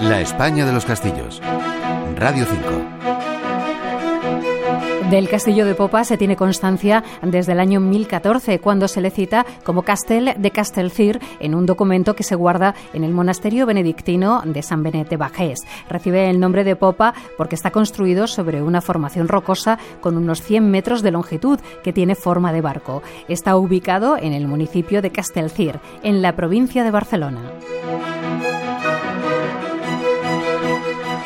La España de los Castillos. Radio 5. Del castillo de Popa se tiene constancia desde el año 1014, cuando se le cita como Castel de Castelcir en un documento que se guarda en el monasterio benedictino de San Benet de Bajés. Recibe el nombre de Popa porque está construido sobre una formación rocosa con unos 100 metros de longitud que tiene forma de barco. Está ubicado en el municipio de Castelcir, en la provincia de Barcelona.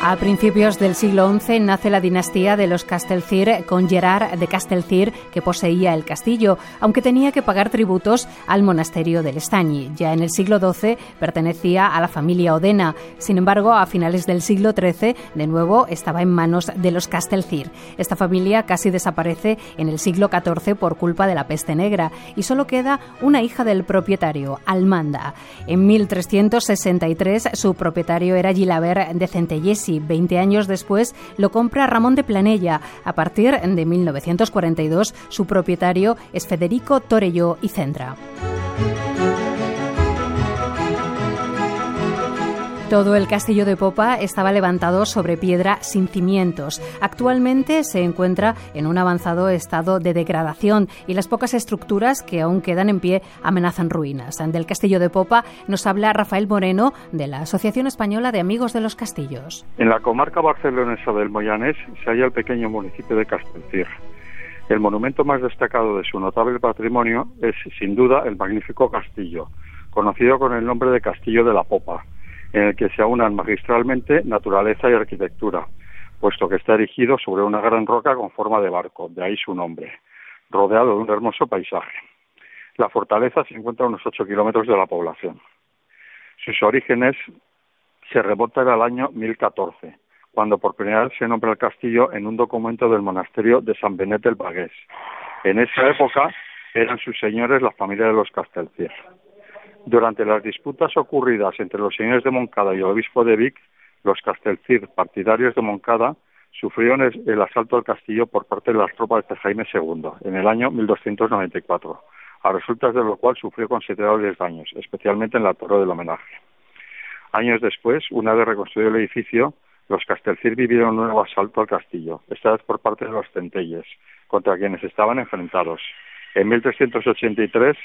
A principios del siglo XI nace la dinastía de los Castelcir con Gerard de Castelcir, que poseía el castillo, aunque tenía que pagar tributos al monasterio del Estañi. Ya en el siglo XII pertenecía a la familia Odena. Sin embargo, a finales del siglo XIII, de nuevo, estaba en manos de los Castelcir. Esta familia casi desaparece en el siglo XIV por culpa de la peste negra y solo queda una hija del propietario, Almanda. En 1363, su propietario era Gilabert de Centellesi 20 años después lo compra Ramón de Planella. A partir de 1942, su propietario es Federico Torelló y Centra. Todo el castillo de Popa estaba levantado sobre piedra sin cimientos. Actualmente se encuentra en un avanzado estado de degradación y las pocas estructuras que aún quedan en pie amenazan ruinas. Del castillo de Popa nos habla Rafael Moreno de la Asociación Española de Amigos de los Castillos. En la comarca barcelonesa del Moyanés se halla el pequeño municipio de Castelcir. El monumento más destacado de su notable patrimonio es, sin duda, el magnífico castillo, conocido con el nombre de Castillo de la Popa en el que se aunan magistralmente naturaleza y arquitectura, puesto que está erigido sobre una gran roca con forma de barco, de ahí su nombre, rodeado de un hermoso paisaje. La fortaleza se encuentra a unos ocho kilómetros de la población. Sus orígenes se remontan al año 1014, cuando por primera vez se nombra el castillo en un documento del monasterio de San Benet del Bagués. En esa época eran sus señores la familia de los Castelcier. Durante las disputas ocurridas entre los señores de Moncada y el obispo de Vic, los Castelcir, partidarios de Moncada, sufrieron el asalto al castillo por parte de las tropas de Jaime II en el año 1294, a resultas de lo cual sufrió considerables daños, especialmente en la torre del homenaje. Años después, una vez reconstruido el edificio, los Castelcir vivieron un nuevo asalto al castillo, esta vez por parte de los centelles, contra quienes estaban enfrentados. En 1383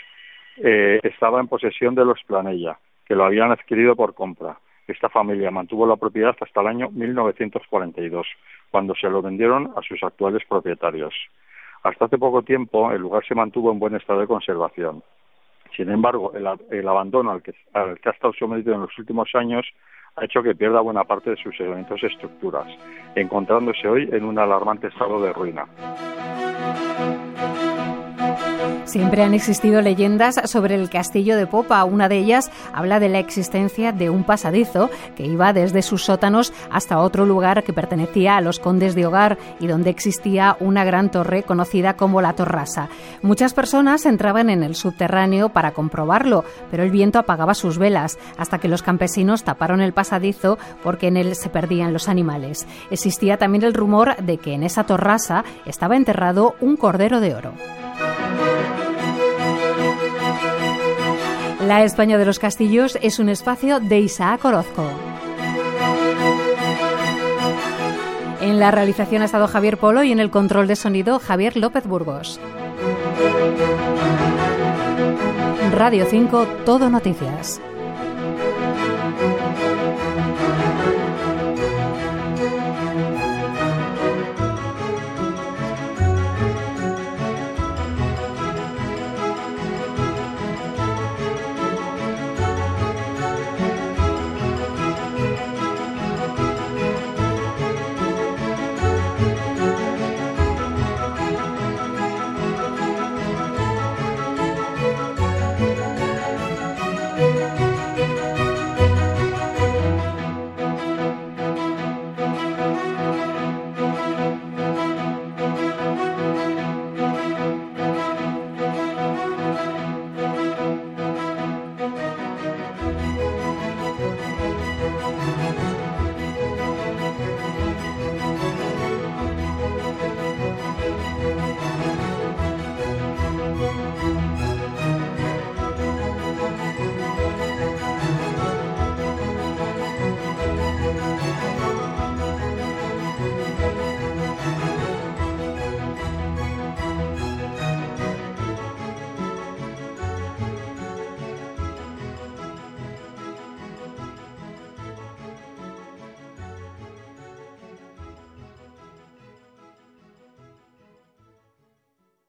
eh, estaba en posesión de los Planella, que lo habían adquirido por compra. Esta familia mantuvo la propiedad hasta el año 1942, cuando se lo vendieron a sus actuales propietarios. Hasta hace poco tiempo el lugar se mantuvo en buen estado de conservación. Sin embargo, el, abandono al que, al que ha estado sometido en los últimos años ha hecho que pierda buena parte de sus elementos y estructuras, encontrándose hoy en un alarmante estado de ruina. Siempre han existido leyendas sobre el castillo de Popa. Una de ellas habla de la existencia de un pasadizo que iba desde sus sótanos hasta otro lugar que pertenecía a los condes de Hogar y donde existía una gran torre conocida como la Torrasa. Muchas personas entraban en el subterráneo para comprobarlo, pero el viento apagaba sus velas hasta que los campesinos taparon el pasadizo porque en él se perdían los animales. Existía también el rumor de que en esa torrasa estaba enterrado un cordero de oro. La España de los Castillos es un espacio de Isaac Orozco. En la realización ha estado Javier Polo y en el control de sonido Javier López Burgos. Radio 5, Todo Noticias.